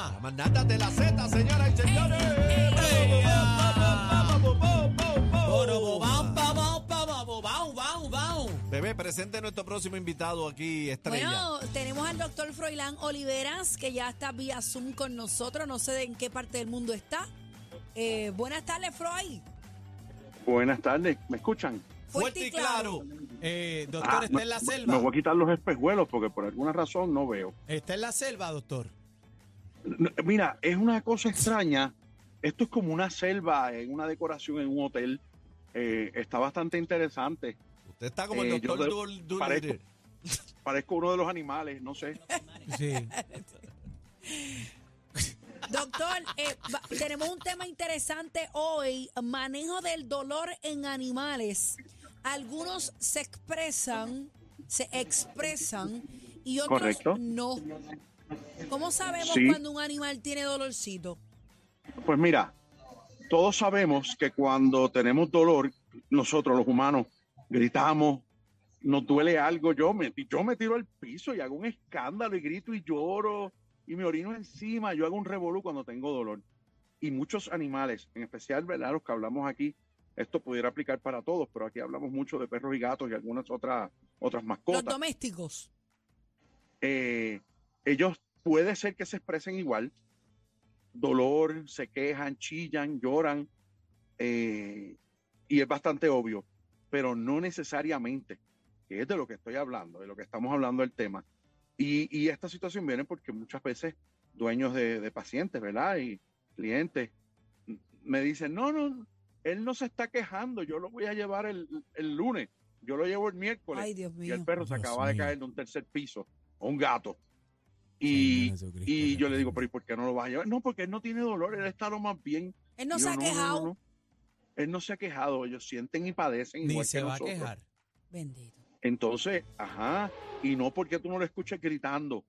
Zumba. La manada de la Z, señoras y señores. Bebé, presente nuestro próximo invitado aquí, Estrella. Bueno, tenemos al doctor Froilán Oliveras, que ya está vía Zoom con nosotros. No sé de en qué parte del mundo está. Eh, buenas tardes, Freud. Buenas tardes, ¿me escuchan? Fuerte y claro. Eh, doctor, Ah, ¿está me- en la Me selva? voy a quitar los espejuelos porque por alguna razón no veo. ¿Está en la selva, doctor? Mira, es una cosa extraña. Esto es como una selva en una decoración en un hotel. Eh, está bastante interesante. Usted está como Eh, el yo doctor de- Dul- Dul- parezco. Parezco uno de los animales, no sé. Sí. Doctor, eh, va- tenemos un tema interesante hoy, manejo del dolor en animales. Algunos se expresan, se expresan y otros Correcto. no. ¿Cómo sabemos Sí. cuando un animal tiene dolorcito? Pues mira, todos sabemos que cuando tenemos dolor, nosotros los humanos gritamos, nos duele algo, yo me, yo me tiro al piso y hago un escándalo y grito y lloro y me orino encima, yo hago un revolú cuando tengo dolor. Y muchos animales, en especial, ¿verdad? Los que hablamos aquí, esto pudiera aplicar para todos, pero aquí hablamos mucho de perros y gatos y algunas otras, otras Los mascotas. domésticos. eh, ellos puede ser que se expresen igual, dolor, se quejan, chillan, lloran, eh, y es bastante obvio, pero no necesariamente, que es de lo que estoy hablando, de lo que estamos hablando del tema. Y, y esta situación viene porque muchas veces dueños de, de pacientes, ¿verdad? Y clientes me dicen, no, no, él no se está quejando, yo lo voy a llevar el, el lunes, yo lo llevo el miércoles Ay, Dios y el mío. perro se acaba de mío. caer de un tercer piso, o un gato. Y, y yo le digo, pero ¿y por qué no lo vas a llevar? No, porque él no tiene dolor, él está lo más bien. Él no se ha quejado. no. Él no se ha quejado, ellos sienten y padecen Ni igual se que va nosotros. a quejar. Bendito. Entonces, ajá, y no porque tú no lo escuches gritando,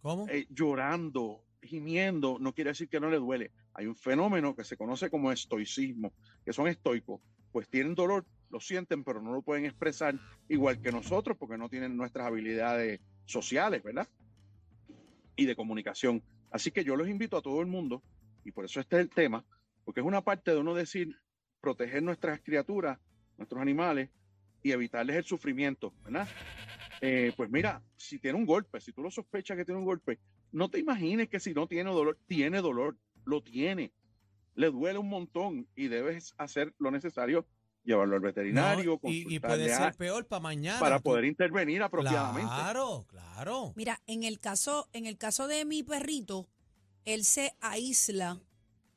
¿Cómo? eh, llorando, gimiendo, no quiere decir que no le duele. Hay un fenómeno que se conoce como estoicismo, que son estoicos, pues tienen dolor, lo sienten, pero no lo pueden expresar igual que nosotros porque no tienen nuestras habilidades sociales, ¿verdad? Y de comunicación. Así que yo los invito a todo el mundo, y por eso este es el tema, porque es una parte de uno decir, proteger nuestras criaturas, nuestros animales, y evitarles el sufrimiento, ¿verdad? Eh, pues mira, si tiene un golpe, si tú lo sospechas que tiene un golpe, no te imagines que si no tiene dolor, tiene dolor, lo tiene, le duele un montón y debes hacer lo necesario, llevarlo al veterinario, No, y, puede a- ser peor para mañana. para Tú- poder intervenir apropiadamente. Claro, claro. Mira, en el caso, en el caso de mi perrito, él se aísla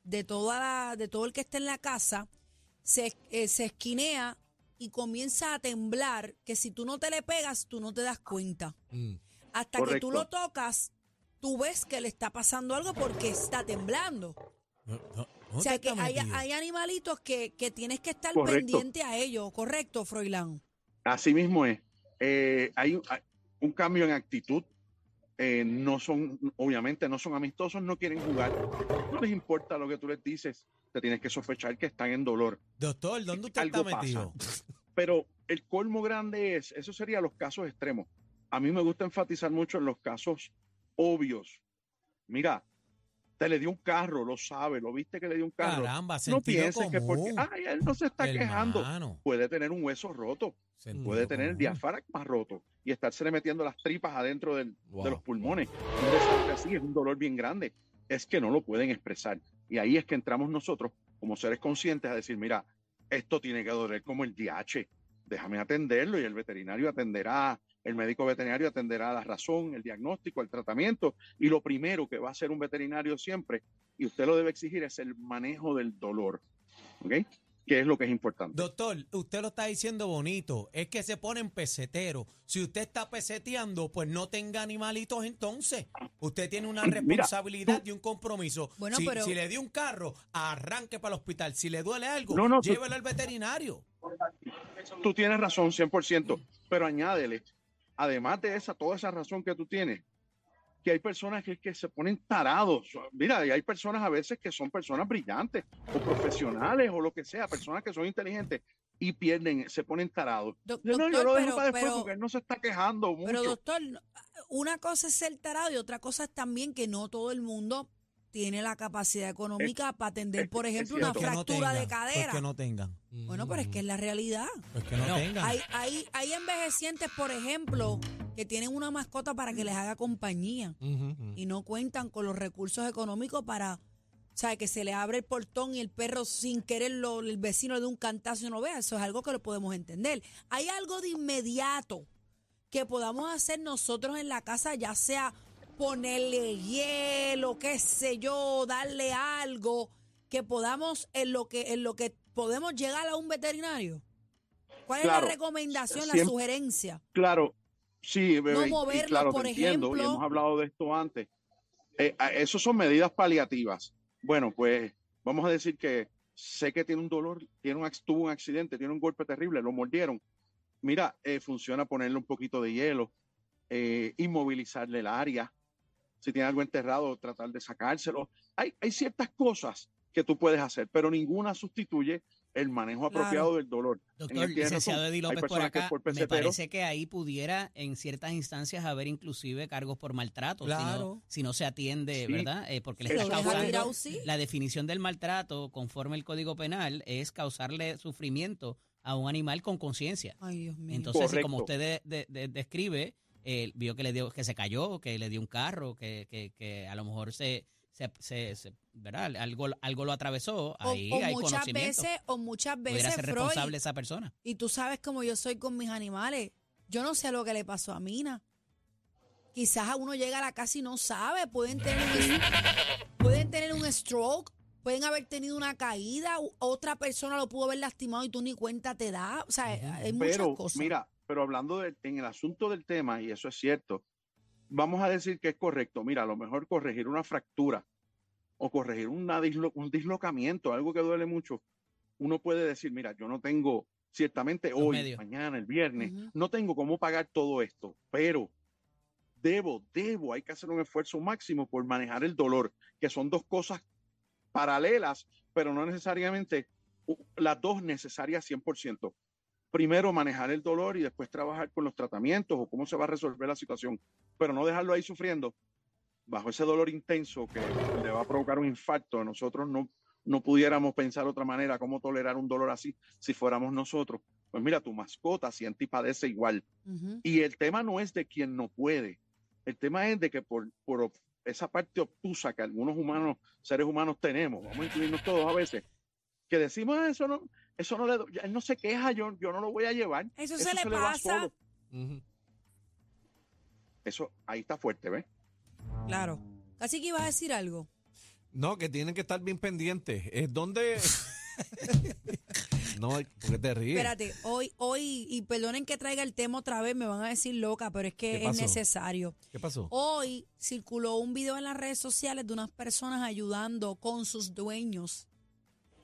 de toda la- de todo el que está en la casa, se, eh, se esquinea y comienza a temblar, que si tú no te le pegas, tú no te das cuenta. Mm. Hasta que tú lo tocas, tú ves que le está pasando algo porque está temblando. No, no, O ¿dónde sea que hay, animalitos que, que tienes que estar Correcto. pendiente a ellos, ¿correcto, Froilán? Así mismo es. Eh, hay, un, hay un cambio en actitud. Eh, no son, obviamente, no son amistosos, no quieren jugar. No les importa lo que tú les dices. Te tienes que sospechar que están en dolor. Doctor, ¿dónde usted Algo está metido? Pero el colmo grande es, eso serían los casos extremos. A mí me gusta enfatizar mucho en los casos obvios. Mira, te le dio un carro, lo sabe, lo viste que le dio un carro. Caramba, no pienses que porque, común. ay, él no se está quejando. Puede tener un hueso roto, sentido puede tener el común. diafragma roto y estársele metiendo las tripas adentro del- Wow. de los pulmones. Un desastre así es un dolor bien grande. Es que no lo pueden expresar. Y ahí es que entramos nosotros como seres conscientes a decir, mira, esto tiene que doler como el DH. Déjame atenderlo y el veterinario atenderá, el médico veterinario atenderá la razón, el diagnóstico, el tratamiento. Y lo primero que va a hacer un veterinario siempre, y usted lo debe exigir, es el manejo del dolor. ¿Ok? Que es lo que es importante. Doctor, usted lo está diciendo bonito, es que se ponen peseteros. Si usted está peseteando, pues no tenga animalitos entonces. Usted tiene una Mira, responsabilidad y un compromiso. Bueno, si, pero- si le dio un carro, arranque para el hospital. Si le duele algo, No, no, tú- llévelo al veterinario. tú tienes razón 100%, pero añádele, además de esa, toda esa razón que tú tienes, que hay personas que, que se ponen tarados. Mira, y hay personas a veces que son personas brillantes o profesionales o lo que sea, personas que son inteligentes y pierden, se ponen tarados. Doc- Yo, no, yo lo dejo pero- para después pero- porque él no se está quejando mucho. Pero doctor, una cosa es ser tarado y otra cosa es también que no todo el mundo tiene la capacidad económica para atender, es- por ejemplo, una. Pues no fractura de tengan, cadera. Pues que no tengan. Bueno, pero es que es la realidad. Pues que no, No, tengan. Hay, hay, hay envejecientes, por ejemplo, que tienen una mascota para que les haga compañía y no cuentan con los recursos económicos para, o sea, que se le abre el portón y el perro sin querer lo- el vecino dé un cantazo y no vea. Eso es algo que lo podemos entender. Hay algo de inmediato que podamos hacer nosotros en la casa, ya sea ponerle hielo, qué sé yo, darle algo, que podamos en lo que en lo que podemos llegar a un veterinario. ¿Cuál es la recomendación, la sugerencia? Claro, sí, bebé, y moverlos, claro, por te entiendo, y ejemplo. hemos hablado de esto antes. Eh, eso son medidas paliativas. Bueno, pues vamos a decir que sé que tiene un dolor, tiene un, tuvo un accidente, tiene un golpe terrible, lo mordieron. Mira, eh, funciona ponerle un poquito de hielo, eh, inmovilizarle el área. Si tiene algo enterrado, tratar de sacárselo. Hay, hay ciertas cosas que tú puedes hacer, pero ninguna sustituye el manejo Claro. apropiado del dolor. Doctor, licenciado. Eddie López por acá, por me parece que ahí pudiera en ciertas instancias haber inclusive cargos por maltrato, si, Claro. no, si no se atiende, Sí. ¿verdad? Eh, porque le está causando... tirado, sí. La definición del maltrato, conforme el Código Penal, es causarle sufrimiento a un animal con conciencia. Ay, Dios mío. Entonces, si como Correcto. usted de- de- de- describe, eh, vio que le dio, que se cayó, que le dio un carro, que, que, que a lo mejor se, se, se- se- ¿verdad? Algo, algo lo atravesó, O- ahí o, hay muchas conocimiento. veces, o muchas Pudiera veces, ser Freud, responsable esa persona. y tú sabes cómo yo soy con mis animales. Yo no sé lo que le pasó a Mina. Quizás a uno llega a la casa y no sabe. Pueden tener un, pueden tener un stroke, pueden haber tenido una caída, otra persona lo pudo haber lastimado y tú ni cuenta te da. O sea, hay muchas pero cosas. mira, pero hablando de- en el asunto del tema, y eso es cierto, vamos a decir que es correcto. Mira, a lo mejor corregir una fractura o corregir una dislo- un dislocamiento, algo que duele mucho, uno puede decir, mira, yo no tengo, ciertamente hoy, medios. mañana, el viernes, no tengo cómo pagar todo esto, pero debo, debo, hay que hacer un esfuerzo máximo por manejar el dolor, que son dos cosas paralelas, pero no necesariamente las dos necesarias 100%. Primero manejar el dolor y después trabajar con los tratamientos o cómo se va a resolver la situación, pero no dejarlo ahí sufriendo bajo ese dolor intenso que le va a provocar un infarto. Nosotros no, no pudiéramos pensar otra manera cómo tolerar un dolor así si fuéramos nosotros. Pues mira, tu mascota siente y padece igual. Y el tema no es de quien no puede. El tema es de que por, por esa parte obtusa que algunos humanos, seres humanos tenemos, vamos a incluirnos todos a veces, que decimos "Ah, eso no, eso no le, do- ya él no se queja, yo, yo no lo voy a llevar. Eso se le pasa. solo". Ujú. Eso ahí está fuerte, ¿ves? Claro. Casi que ibas a decir algo. No, que tienen que estar bien pendientes. Es donde. no, porque te ríes. Espérate, hoy, hoy, y perdonen que traiga el tema otra vez, me van a decir loca, pero es que ¿Qué es necesario. ¿Qué pasó? Hoy circuló un video en las redes sociales de unas personas ayudando con sus dueños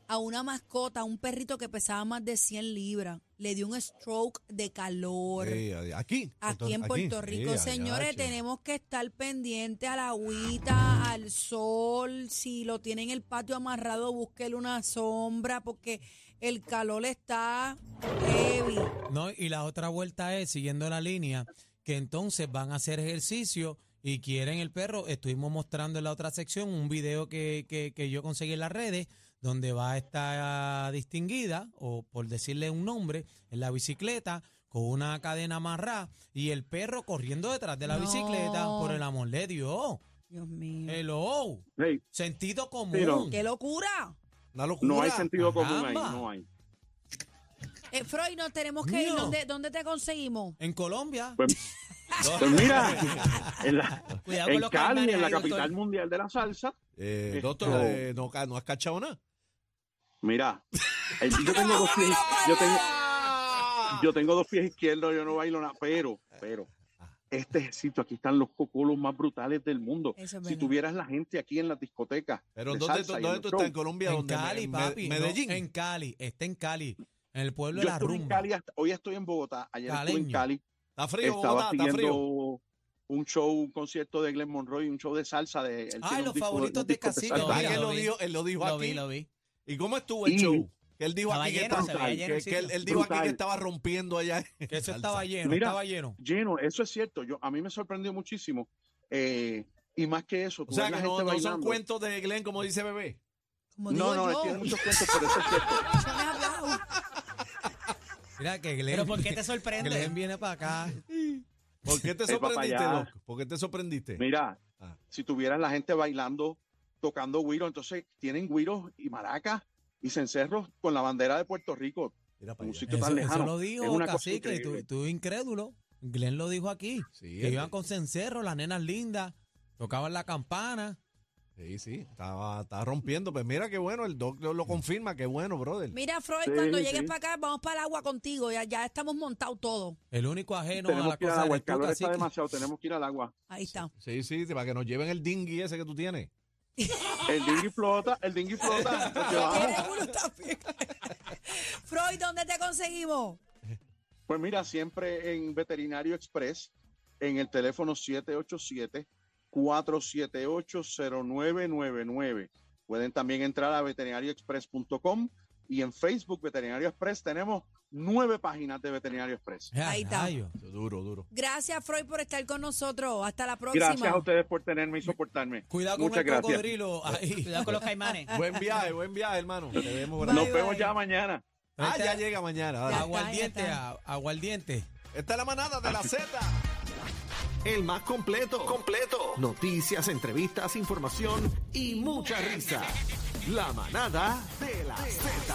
a una mascota, a un perrito que pesaba más de 100 libras. Le dio un stroke de calor. Aquí. Aquí en Puerto Rico, señores, tenemos que estar pendientes a la agüita, al sol. Si lo tiene en el patio amarrado, búsquele una sombra porque el calor está heavy. No, y la otra vuelta es, siguiendo la línea, que entonces van a hacer ejercicio y quieren el perro. Estuvimos mostrando en la otra sección un video que, que, que yo conseguí en las redes, donde va a estar distinguida, o por decirle un nombre, en la bicicleta, con una cadena amarrada, y el perro corriendo detrás de la No. bicicleta, por el amor de Dios. Dios mío. Hello. Hey, Sentido común. Pero- ¡Qué locura! Una locura. no hay sentido común ahí, no hay. Eh, Freud, nos tenemos que ir. ¿Dónde, ¿Dónde te conseguimos? En Colombia. Pues, pues mira, en, la- en Cali, en la doctor. capital mundial de la salsa, Eh, Esto- doctor, eh, no, no has cachado nada. Mira, el- yo tengo dos pies, yo tengo, yo tengo dos pies izquierdos, yo no bailo nada, pero, pero, este sitio, aquí están los cocolos más brutales del mundo. Eso Si tuvieras la gente aquí en las discotecas, Pero de ¿dónde, dónde tú estás en Colombia? En. Cali, Me- papi. no, Medellín. en Cali. Está en Cali. En el pueblo Yo de la en rumba. Cali, hasta- hoy estoy en Bogotá, ayer estuve en Caleño. Cali, Está frío, estaba Bogotá, está frío. un show, un concierto de Glenn Monroe, un show de salsa de él un los favoritos de disco Cacique. salsa. ¿Verdad Lo que él lo dijo, él lo dijo Lo aquí? vi, lo vi. ¿Y cómo estuvo el Y- show? Que él dijo Estaba aquí que, lleno, veía lleno que- que él, dijo aquí que estaba rompiendo allá. Que eso estaba lleno, Mira. estaba lleno. lleno, eso es cierto. Yo, a mí me sorprendió muchísimo. Eh, Y más que eso, O tú sea, que no, no son cuentos de Glenn, como dice Bebé. Como No, no, él yo. tiene muchos cuentos, pero eso es cierto. Yo me he hablado. Mira que Glenn, Pero ¿por qué te sorprende? Glenn viene para acá. ¿Por qué te Ey, papá, sorprendiste. Doc? ¿Por qué te sorprendiste? Mira, Ah. si tuvieran la gente bailando, tocando güiro, entonces tienen güiros y maracas y cencerros con la bandera de Puerto Rico. Mira para un sitio Eso, tan eso lejano. lo Es dijo una cosa Cacique, tú, tú incrédulo. Glenn lo dijo aquí. Sí, que es iban que- con cencerro, las nenas lindas, tocaban la campana. Sí, sí, estaba, estaba rompiendo. Pues mira qué bueno, el Doc lo, lo confirma, qué bueno, brother. Mira, Freud, Sí, cuando sí. llegues para acá, vamos para el agua contigo. Ya, ya estamos montados todos. El único ajeno a tenemos la que ir al cosa agua, eres el tú, calor está Cacique. demasiado, tenemos que ir al agua. Ahí está. Sí, sí, para que nos lleven el dinghy ese que tú tienes. El dinghy flota, el dinghy flota. Freud, ¿dónde te conseguimos? Pues mira, siempre en Veterinario Express, en el teléfono 787-478-0999. Pueden también entrar a veterinarioexpress.com y en Facebook Veterinario Express tenemos nueve páginas de Veterinario Express. Ya, Ahí está. Duro, duro. Gracias, Freud, por estar con nosotros. Hasta la próxima. Gracias a ustedes por tenerme y soportarme. Cuidado con Muchas el gracias. cocodrilo. Ahí. Cuidado con los caimanes. Buen viaje, buen viaje, hermano. Te vemos por ahí. Bye, Nos vemos ya mañana. Ah, ya llega mañana. Aguardiente, aguardiente. Esta es la manada de la Z. El más completo. Completo. Noticias, entrevistas, información y mucha risa. La manada de la Z.